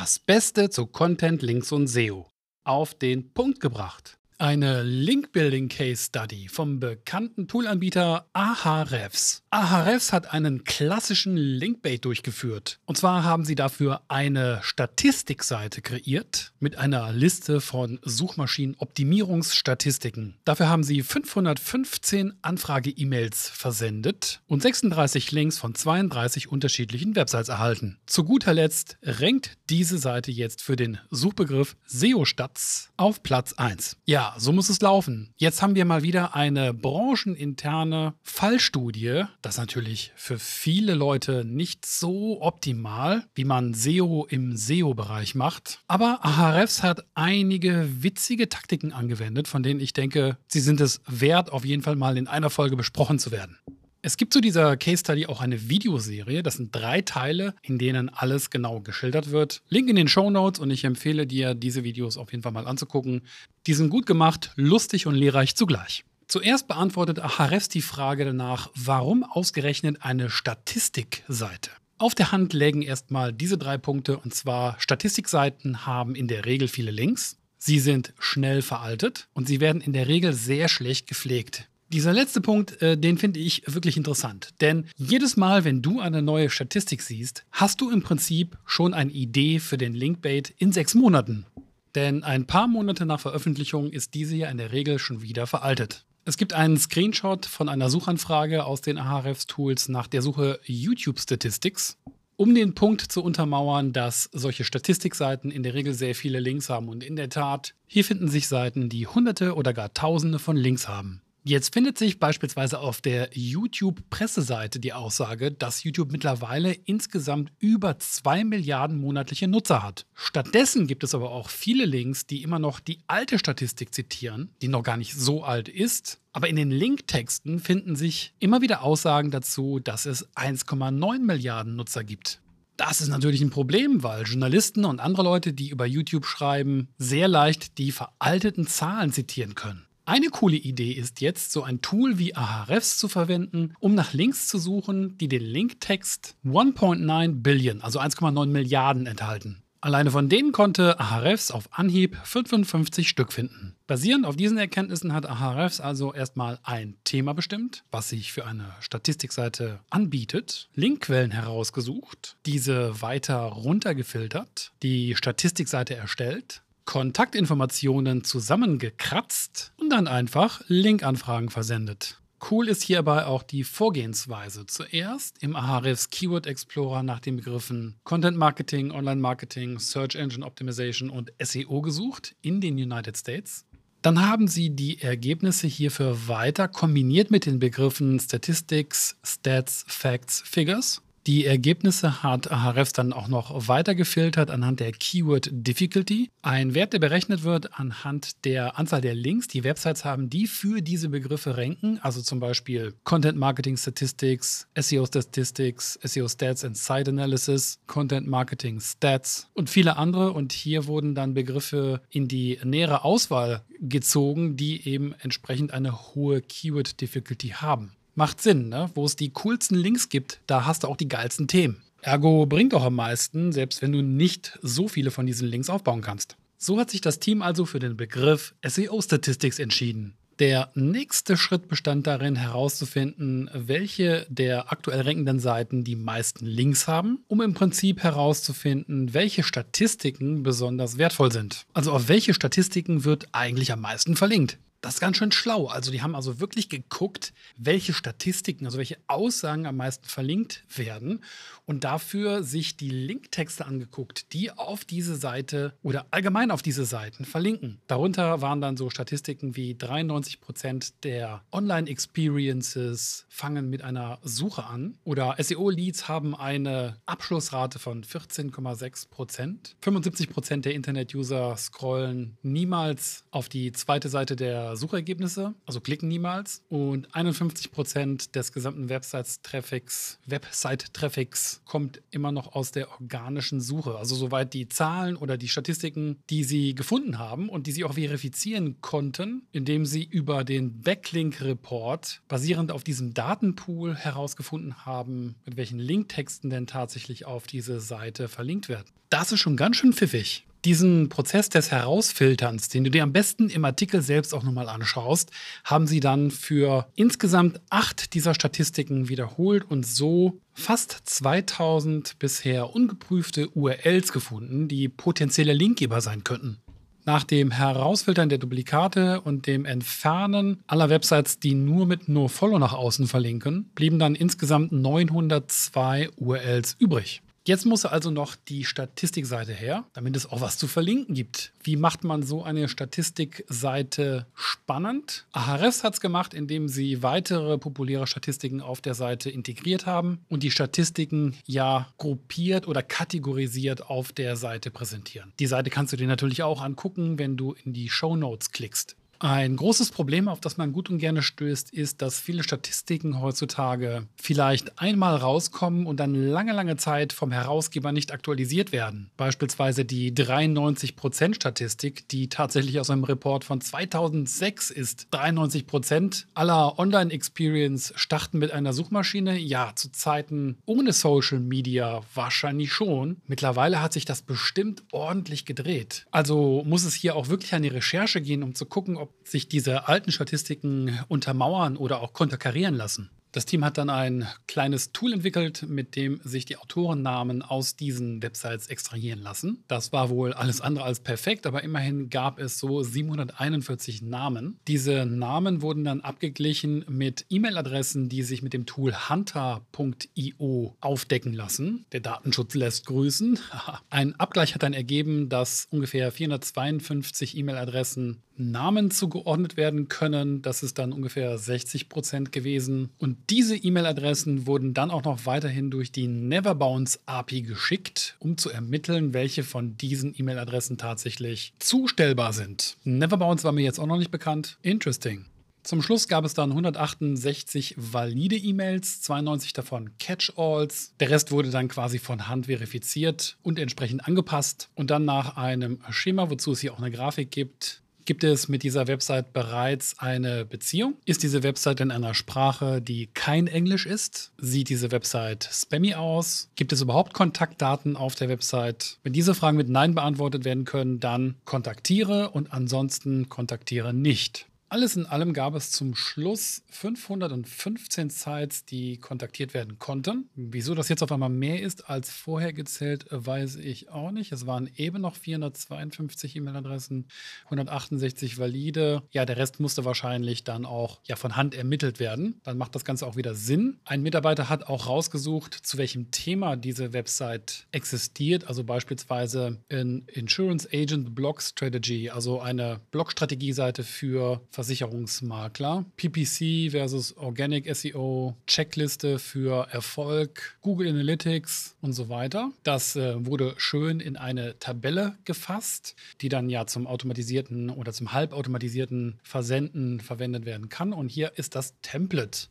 Das Beste zu Content, Links und SEO. Auf den Punkt gebracht. Eine Link-Building Case Study vom bekannten Toolanbieter Ahrefs. Ahrefs hat einen klassischen Linkbait durchgeführt. Und zwar haben sie dafür eine Statistikseite kreiert mit einer Liste von Suchmaschinenoptimierungsstatistiken. Dafür haben sie 515 Anfrage-E-Mails versendet und 36 Links von 32 unterschiedlichen Websites erhalten. Zu guter Letzt rankt diese Seite jetzt für den Suchbegriff SEO-Stats auf Platz 1. Ja, so muss es laufen. Jetzt haben wir mal wieder eine brancheninterne Fallstudie. Das ist natürlich für viele Leute nicht so optimal, wie man SEO im SEO-Bereich macht. Aber Ahrefs hat einige witzige Taktiken angewendet, von denen ich denke, sie sind es wert, auf jeden Fall mal in einer Folge besprochen zu werden. Es gibt zu dieser Case Study auch eine Videoserie. Das sind drei Teile, in denen alles genau geschildert wird. Link in den Show Notes und ich empfehle dir, diese Videos auf jeden Fall mal anzugucken. Die sind gut gemacht, lustig und lehrreich zugleich. Zuerst beantwortet Ahrefs die Frage danach, warum ausgerechnet eine Statistikseite? Auf der Hand lägen erstmal diese drei Punkte und zwar Statistikseiten haben in der Regel viele Links. Sie sind schnell veraltet und sie werden in der Regel sehr schlecht gepflegt. Dieser letzte Punkt, äh, den finde ich wirklich interessant. Denn jedes Mal, wenn du eine neue Statistik siehst, hast du im Prinzip schon eine Idee für den Linkbait in sechs Monaten. Denn ein paar Monate nach Veröffentlichung ist diese ja in der Regel schon wieder veraltet. Es gibt einen Screenshot von einer Suchanfrage aus den Ahrefs-Tools nach der Suche YouTube Statistics, um den Punkt zu untermauern, dass solche Statistikseiten in der Regel sehr viele Links haben. Und in der Tat, hier finden sich Seiten, die Hunderte oder gar Tausende von Links haben. Jetzt findet sich beispielsweise auf der YouTube-Presseseite die Aussage, dass YouTube mittlerweile insgesamt über 2 Milliarden monatliche Nutzer hat. Stattdessen gibt es aber auch viele Links, die immer noch die alte Statistik zitieren, die noch gar nicht so alt ist. Aber in den Linktexten finden sich immer wieder Aussagen dazu, dass es 1,9 Milliarden Nutzer gibt. Das ist natürlich ein Problem, weil Journalisten und andere Leute, die über YouTube schreiben, sehr leicht die veralteten Zahlen zitieren können. Eine coole Idee ist jetzt, so ein Tool wie Ahrefs zu verwenden, um nach Links zu suchen, die den Linktext 1.9 Billion, also 1,9 Milliarden enthalten. Alleine von denen konnte Ahrefs auf Anhieb 55 Stück finden. Basierend auf diesen Erkenntnissen hat Ahrefs also erstmal ein Thema bestimmt, was sich für eine Statistikseite anbietet, Linkquellen herausgesucht, diese weiter runtergefiltert, die Statistikseite erstellt, Kontaktinformationen zusammengekratzt und dann einfach Linkanfragen versendet. Cool ist hierbei auch die Vorgehensweise. Zuerst im Ahrefs Keyword Explorer nach den Begriffen Content Marketing, Online Marketing, Search Engine Optimization und SEO gesucht in den United States. Dann haben sie die Ergebnisse hierfür weiter kombiniert mit den Begriffen Statistics, Stats, Facts, Figures die Ergebnisse hat Ahrefs dann auch noch weiter gefiltert anhand der Keyword Difficulty. Ein Wert, der berechnet wird anhand der Anzahl der Links, die Websites haben, die für diese Begriffe ranken. Also zum Beispiel Content Marketing Statistics, SEO Statistics, SEO Stats and Site Analysis, Content Marketing Stats und viele andere. Und hier wurden dann Begriffe in die nähere Auswahl gezogen, die eben entsprechend eine hohe Keyword Difficulty haben. Macht Sinn, ne? Wo es die coolsten Links gibt, da hast du auch die geilsten Themen. Ergo bringt auch am meisten, selbst wenn du nicht so viele von diesen Links aufbauen kannst. So hat sich das Team also für den Begriff SEO Statistics entschieden. Der nächste Schritt bestand darin, herauszufinden, welche der aktuell rankenden Seiten die meisten Links haben, um im Prinzip herauszufinden, welche Statistiken besonders wertvoll sind. Also auf welche Statistiken wird eigentlich am meisten verlinkt. Das ist ganz schön schlau. Also die haben also wirklich geguckt, welche Statistiken, also welche Aussagen am meisten verlinkt werden und dafür sich die Linktexte angeguckt, die auf diese Seite oder allgemein auf diese Seiten verlinken. Darunter waren dann so Statistiken wie 93 Prozent der Online-Experiences fangen mit einer Suche an oder SEO-Leads haben eine Abschlussrate von 14,6 Prozent. 75 Prozent der Internet-User scrollen niemals auf die zweite Seite der Suchergebnisse, also klicken niemals. Und 51 Prozent des gesamten Website-Traffics, Website-Traffics kommt immer noch aus der organischen Suche. Also soweit die Zahlen oder die Statistiken, die sie gefunden haben und die sie auch verifizieren konnten, indem sie über den Backlink-Report basierend auf diesem Datenpool herausgefunden haben, mit welchen Linktexten denn tatsächlich auf diese Seite verlinkt werden. Das ist schon ganz schön pfiffig. Diesen Prozess des Herausfilterns, den du dir am besten im Artikel selbst auch nochmal anschaust, haben sie dann für insgesamt acht dieser Statistiken wiederholt und so fast 2000 bisher ungeprüfte URLs gefunden, die potenzielle Linkgeber sein könnten. Nach dem Herausfiltern der Duplikate und dem Entfernen aller Websites, die nur mit NoFollow nach außen verlinken, blieben dann insgesamt 902 URLs übrig. Jetzt muss also noch die Statistikseite her, damit es auch was zu verlinken gibt. Wie macht man so eine Statistikseite spannend? Ahrefs hat es gemacht, indem sie weitere populäre Statistiken auf der Seite integriert haben und die Statistiken ja gruppiert oder kategorisiert auf der Seite präsentieren. Die Seite kannst du dir natürlich auch angucken, wenn du in die Show Notes klickst. Ein großes Problem, auf das man gut und gerne stößt, ist, dass viele Statistiken heutzutage vielleicht einmal rauskommen und dann lange, lange Zeit vom Herausgeber nicht aktualisiert werden. Beispielsweise die 93%-Statistik, die tatsächlich aus einem Report von 2006 ist. 93% aller Online-Experience starten mit einer Suchmaschine. Ja, zu Zeiten ohne Social Media wahrscheinlich schon. Mittlerweile hat sich das bestimmt ordentlich gedreht. Also muss es hier auch wirklich an die Recherche gehen, um zu gucken, ob sich diese alten Statistiken untermauern oder auch konterkarieren lassen. Das Team hat dann ein kleines Tool entwickelt, mit dem sich die Autorennamen aus diesen Websites extrahieren lassen. Das war wohl alles andere als perfekt, aber immerhin gab es so 741 Namen. Diese Namen wurden dann abgeglichen mit E-Mail-Adressen, die sich mit dem Tool hunter.io aufdecken lassen. Der Datenschutz lässt grüßen. Ein Abgleich hat dann ergeben, dass ungefähr 452 E-Mail-Adressen Namen zugeordnet werden können. Das ist dann ungefähr 60 Prozent gewesen. Und diese E-Mail-Adressen wurden dann auch noch weiterhin durch die Neverbounce API geschickt, um zu ermitteln, welche von diesen E-Mail-Adressen tatsächlich zustellbar sind. Neverbounce war mir jetzt auch noch nicht bekannt. Interesting. Zum Schluss gab es dann 168 valide E-Mails, 92 davon Catch-alls. Der Rest wurde dann quasi von Hand verifiziert und entsprechend angepasst. Und dann nach einem Schema, wozu es hier auch eine Grafik gibt, Gibt es mit dieser Website bereits eine Beziehung? Ist diese Website in einer Sprache, die kein Englisch ist? Sieht diese Website spammy aus? Gibt es überhaupt Kontaktdaten auf der Website? Wenn diese Fragen mit Nein beantwortet werden können, dann kontaktiere und ansonsten kontaktiere nicht. Alles in allem gab es zum Schluss 515 Sites, die kontaktiert werden konnten. Wieso das jetzt auf einmal mehr ist als vorher gezählt, weiß ich auch nicht. Es waren eben noch 452 E-Mail-Adressen, 168 valide. Ja, der Rest musste wahrscheinlich dann auch ja, von Hand ermittelt werden. Dann macht das Ganze auch wieder Sinn. Ein Mitarbeiter hat auch rausgesucht, zu welchem Thema diese Website existiert. Also beispielsweise in Insurance Agent Blog Strategy, also eine Blog-Strategieseite für Versicherungsmakler. PPC versus Organic SEO, Checkliste für Erfolg, Google Analytics und so weiter. Das äh, wurde schön in eine Tabelle gefasst, die dann ja zum automatisierten oder zum halbautomatisierten Versenden verwendet werden kann. Und hier ist das Template.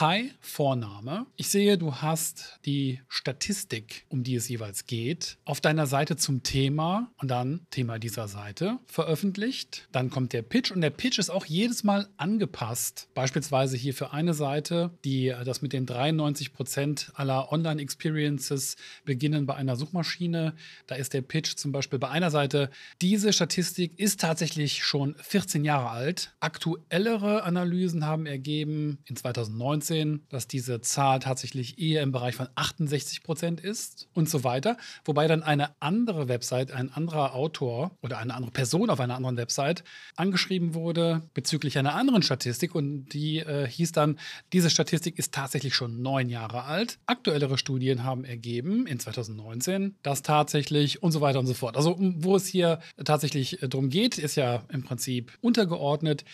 Hi, Vorname. Ich sehe, du hast die Statistik, um die es jeweils geht, auf deiner Seite zum Thema und dann Thema dieser Seite veröffentlicht. Dann kommt der Pitch und der Pitch ist auch jedes Mal angepasst. Beispielsweise hier für eine Seite, die äh, das mit den 93 Prozent aller Online-Experiences beginnen bei einer Suchmaschine. Da ist der Pitch zum Beispiel bei einer Seite. Diese Statistik ist tatsächlich schon 14 Jahre alt. Aktuellere Analysen haben ergeben in 2019, dass diese Zahl tatsächlich eher im Bereich von 68 Prozent ist und so weiter. Wobei dann eine andere Website, ein anderer Autor oder eine andere Person auf einer anderen Website angeschrieben wurde, bezüglich einer anderen Statistik und die äh, hieß dann, diese Statistik ist tatsächlich schon neun Jahre alt. Aktuellere Studien haben ergeben in 2019, dass tatsächlich und so weiter und so fort. Also wo es hier tatsächlich äh, darum geht, ist ja im Prinzip untergeordnet.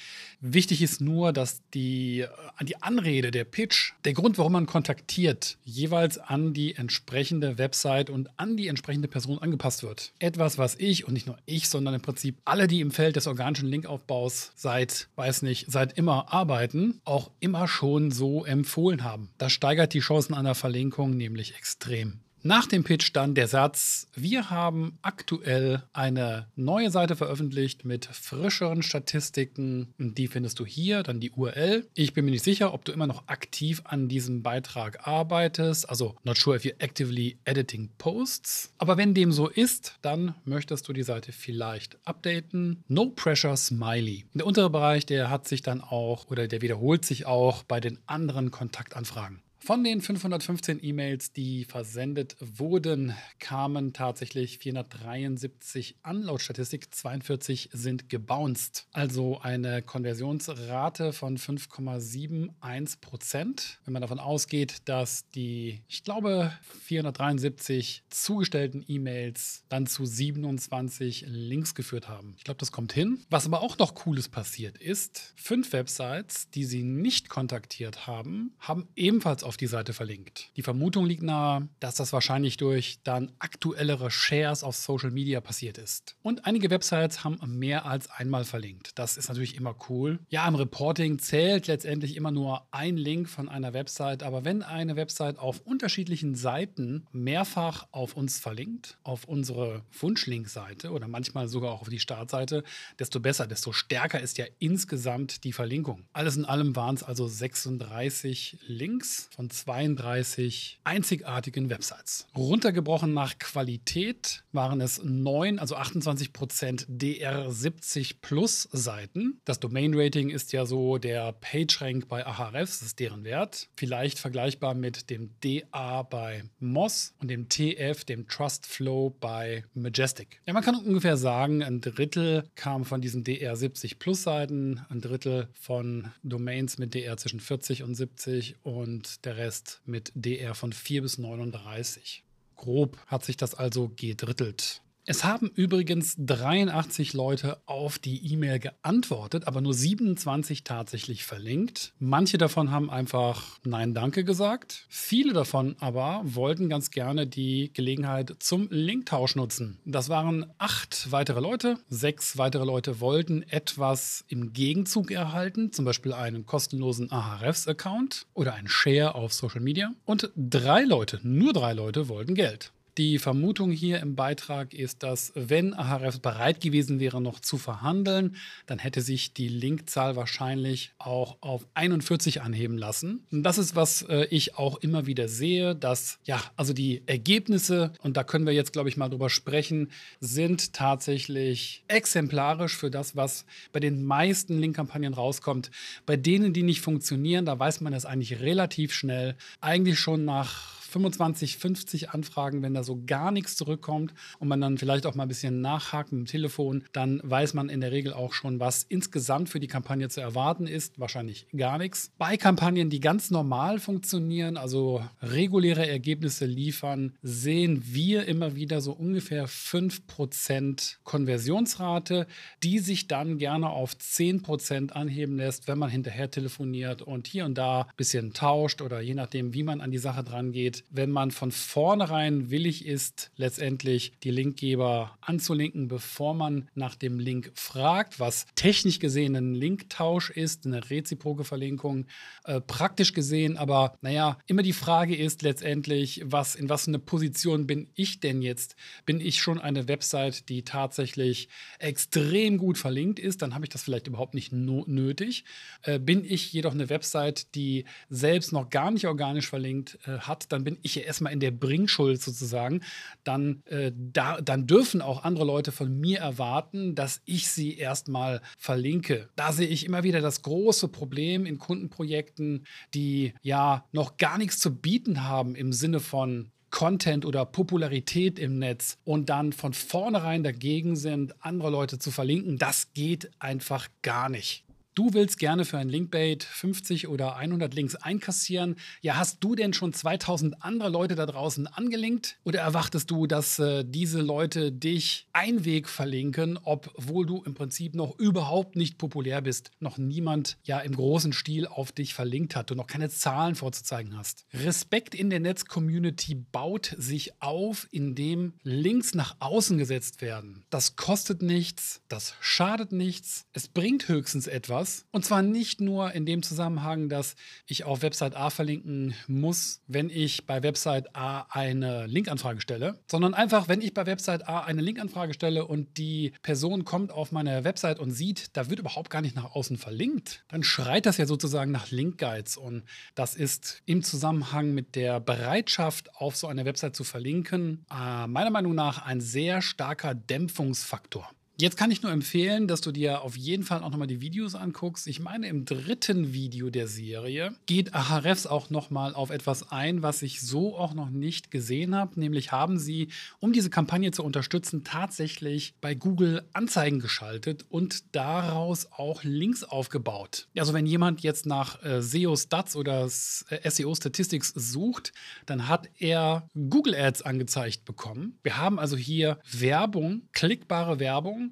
Wichtig ist nur, dass die, äh, die Anrede, der Pitch, der Grund, warum man kontaktiert, jeweils an die entsprechende Website und an die entsprechende Person angepasst wird. Etwas, was ich und nicht nur ich, sondern im Prinzip alle, die im Feld des organischen Linkaufbaus seit weiß nicht, seit immer arbeiten, auch immer schon so empfohlen haben. Das steigert die Chancen einer Verlinkung nämlich extrem. Nach dem Pitch dann der Satz, wir haben aktuell eine neue Seite veröffentlicht mit frischeren Statistiken. Die findest du hier, dann die URL. Ich bin mir nicht sicher, ob du immer noch aktiv an diesem Beitrag arbeitest. Also not sure if you're actively editing posts. Aber wenn dem so ist, dann möchtest du die Seite vielleicht updaten. No Pressure Smiley. Der untere Bereich, der hat sich dann auch oder der wiederholt sich auch bei den anderen Kontaktanfragen. Von den 515 E-Mails, die versendet wurden, kamen tatsächlich 473 an, laut Statistik 42 sind gebounced. Also eine Konversionsrate von 5,71 Prozent. Wenn man davon ausgeht, dass die, ich glaube, 473 zugestellten E-Mails dann zu 27 Links geführt haben. Ich glaube, das kommt hin. Was aber auch noch Cooles passiert ist, fünf Websites, die sie nicht kontaktiert haben, haben ebenfalls auf die Seite verlinkt. Die Vermutung liegt nahe, dass das wahrscheinlich durch dann aktuellere Shares auf Social Media passiert ist. Und einige Websites haben mehr als einmal verlinkt. Das ist natürlich immer cool. Ja, im Reporting zählt letztendlich immer nur ein Link von einer Website, aber wenn eine Website auf unterschiedlichen Seiten mehrfach auf uns verlinkt, auf unsere Wunschlinkseite oder manchmal sogar auch auf die Startseite, desto besser, desto stärker ist ja insgesamt die Verlinkung. Alles in allem waren es also 36 Links von 32 einzigartigen Websites. Runtergebrochen nach Qualität waren es 9, also 28 Prozent DR70 Plus Seiten. Das Domain Rating ist ja so der PageRank bei Ahrefs, das ist deren Wert. Vielleicht vergleichbar mit dem DA bei Moz und dem TF, dem Trust Flow bei Majestic. Ja, man kann ungefähr sagen, ein Drittel kam von diesen DR70 Plus Seiten, ein Drittel von Domains mit DR zwischen 40 und 70 und der Rest mit DR von 4 bis 39. Grob hat sich das also gedrittelt. Es haben übrigens 83 Leute auf die E-Mail geantwortet, aber nur 27 tatsächlich verlinkt. Manche davon haben einfach Nein, danke gesagt. Viele davon aber wollten ganz gerne die Gelegenheit zum Linktausch nutzen. Das waren acht weitere Leute. Sechs weitere Leute wollten etwas im Gegenzug erhalten, zum Beispiel einen kostenlosen Ahrefs-Account oder einen Share auf Social Media. Und drei Leute, nur drei Leute, wollten Geld. Die Vermutung hier im Beitrag ist, dass wenn Ahrefs bereit gewesen wäre, noch zu verhandeln, dann hätte sich die Linkzahl wahrscheinlich auch auf 41 anheben lassen. Und das ist, was äh, ich auch immer wieder sehe, dass ja, also die Ergebnisse, und da können wir jetzt, glaube ich, mal drüber sprechen, sind tatsächlich exemplarisch für das, was bei den meisten Linkkampagnen rauskommt. Bei denen, die nicht funktionieren, da weiß man das eigentlich relativ schnell, eigentlich schon nach 25, 50 Anfragen, wenn da so gar nichts zurückkommt und man dann vielleicht auch mal ein bisschen nachhakt mit dem Telefon, dann weiß man in der Regel auch schon, was insgesamt für die Kampagne zu erwarten ist. Wahrscheinlich gar nichts. Bei Kampagnen, die ganz normal funktionieren, also reguläre Ergebnisse liefern, sehen wir immer wieder so ungefähr 5% Konversionsrate, die sich dann gerne auf 10% anheben lässt, wenn man hinterher telefoniert und hier und da ein bisschen tauscht oder je nachdem, wie man an die Sache dran geht, wenn man von vornherein willig ist, letztendlich die Linkgeber anzulinken, bevor man nach dem Link fragt, was technisch gesehen ein Linktausch ist, eine reziproke Verlinkung, äh, praktisch gesehen, aber naja, immer die Frage ist letztendlich, was, in was eine Position bin ich denn jetzt? Bin ich schon eine Website, die tatsächlich extrem gut verlinkt ist, dann habe ich das vielleicht überhaupt nicht no nötig. Äh, bin ich jedoch eine Website, die selbst noch gar nicht organisch verlinkt äh, hat, dann bin ich ja erstmal in der Bringschuld sozusagen, dann, äh, da, dann dürfen auch andere Leute von mir erwarten, dass ich sie erstmal verlinke. Da sehe ich immer wieder das große Problem in Kundenprojekten, die ja noch gar nichts zu bieten haben im Sinne von Content oder Popularität im Netz und dann von vornherein dagegen sind, andere Leute zu verlinken, das geht einfach gar nicht. Du willst gerne für ein Linkbait 50 oder 100 Links einkassieren. Ja, hast du denn schon 2000 andere Leute da draußen angelinkt? Oder erwartest du, dass äh, diese Leute dich Einweg verlinken, obwohl du im Prinzip noch überhaupt nicht populär bist, noch niemand ja im großen Stil auf dich verlinkt hat, du noch keine Zahlen vorzuzeigen hast? Respekt in der Netz-Community baut sich auf, indem Links nach außen gesetzt werden. Das kostet nichts, das schadet nichts, es bringt höchstens etwas das. Und zwar nicht nur in dem Zusammenhang, dass ich auf Website A verlinken muss, wenn ich bei Website A eine Linkanfrage stelle, sondern einfach, wenn ich bei Website A eine Linkanfrage stelle und die Person kommt auf meine Website und sieht, da wird überhaupt gar nicht nach außen verlinkt, dann schreit das ja sozusagen nach Linkguides. Und das ist im Zusammenhang mit der Bereitschaft, auf so eine Website zu verlinken, äh, meiner Meinung nach ein sehr starker Dämpfungsfaktor. Jetzt kann ich nur empfehlen, dass du dir auf jeden Fall auch nochmal die Videos anguckst. Ich meine, im dritten Video der Serie geht Ahrefs auch nochmal auf etwas ein, was ich so auch noch nicht gesehen habe. Nämlich haben sie, um diese Kampagne zu unterstützen, tatsächlich bei Google Anzeigen geschaltet und daraus auch Links aufgebaut. Also wenn jemand jetzt nach äh, SEO Stats oder äh, SEO Statistics sucht, dann hat er Google Ads angezeigt bekommen. Wir haben also hier Werbung, klickbare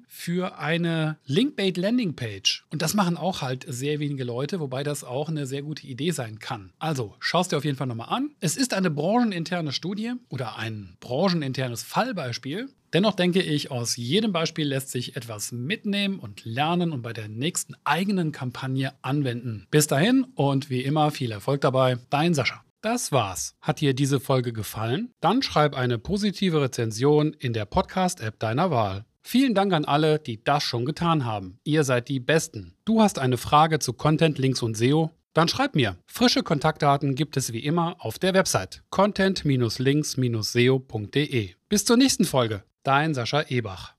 Für eine Linkbait Landing Page. Und das machen auch halt sehr wenige Leute, wobei das auch eine sehr gute Idee sein kann. Also schaust dir auf jeden Fall nochmal an. Es ist eine brancheninterne Studie oder ein brancheninternes Fallbeispiel. Dennoch denke ich, aus jedem Beispiel lässt sich etwas mitnehmen und lernen und bei der nächsten eigenen Kampagne anwenden. Bis dahin und wie immer viel Erfolg dabei. Dein Sascha. Das war's. Hat dir diese Folge gefallen? Dann schreib eine positive Rezension in der Podcast-App deiner Wahl. Vielen Dank an alle, die das schon getan haben. Ihr seid die Besten. Du hast eine Frage zu Content, Links und SEO? Dann schreib mir. Frische Kontaktdaten gibt es wie immer auf der Website content-links-seo.de. Bis zur nächsten Folge. Dein Sascha Ebach.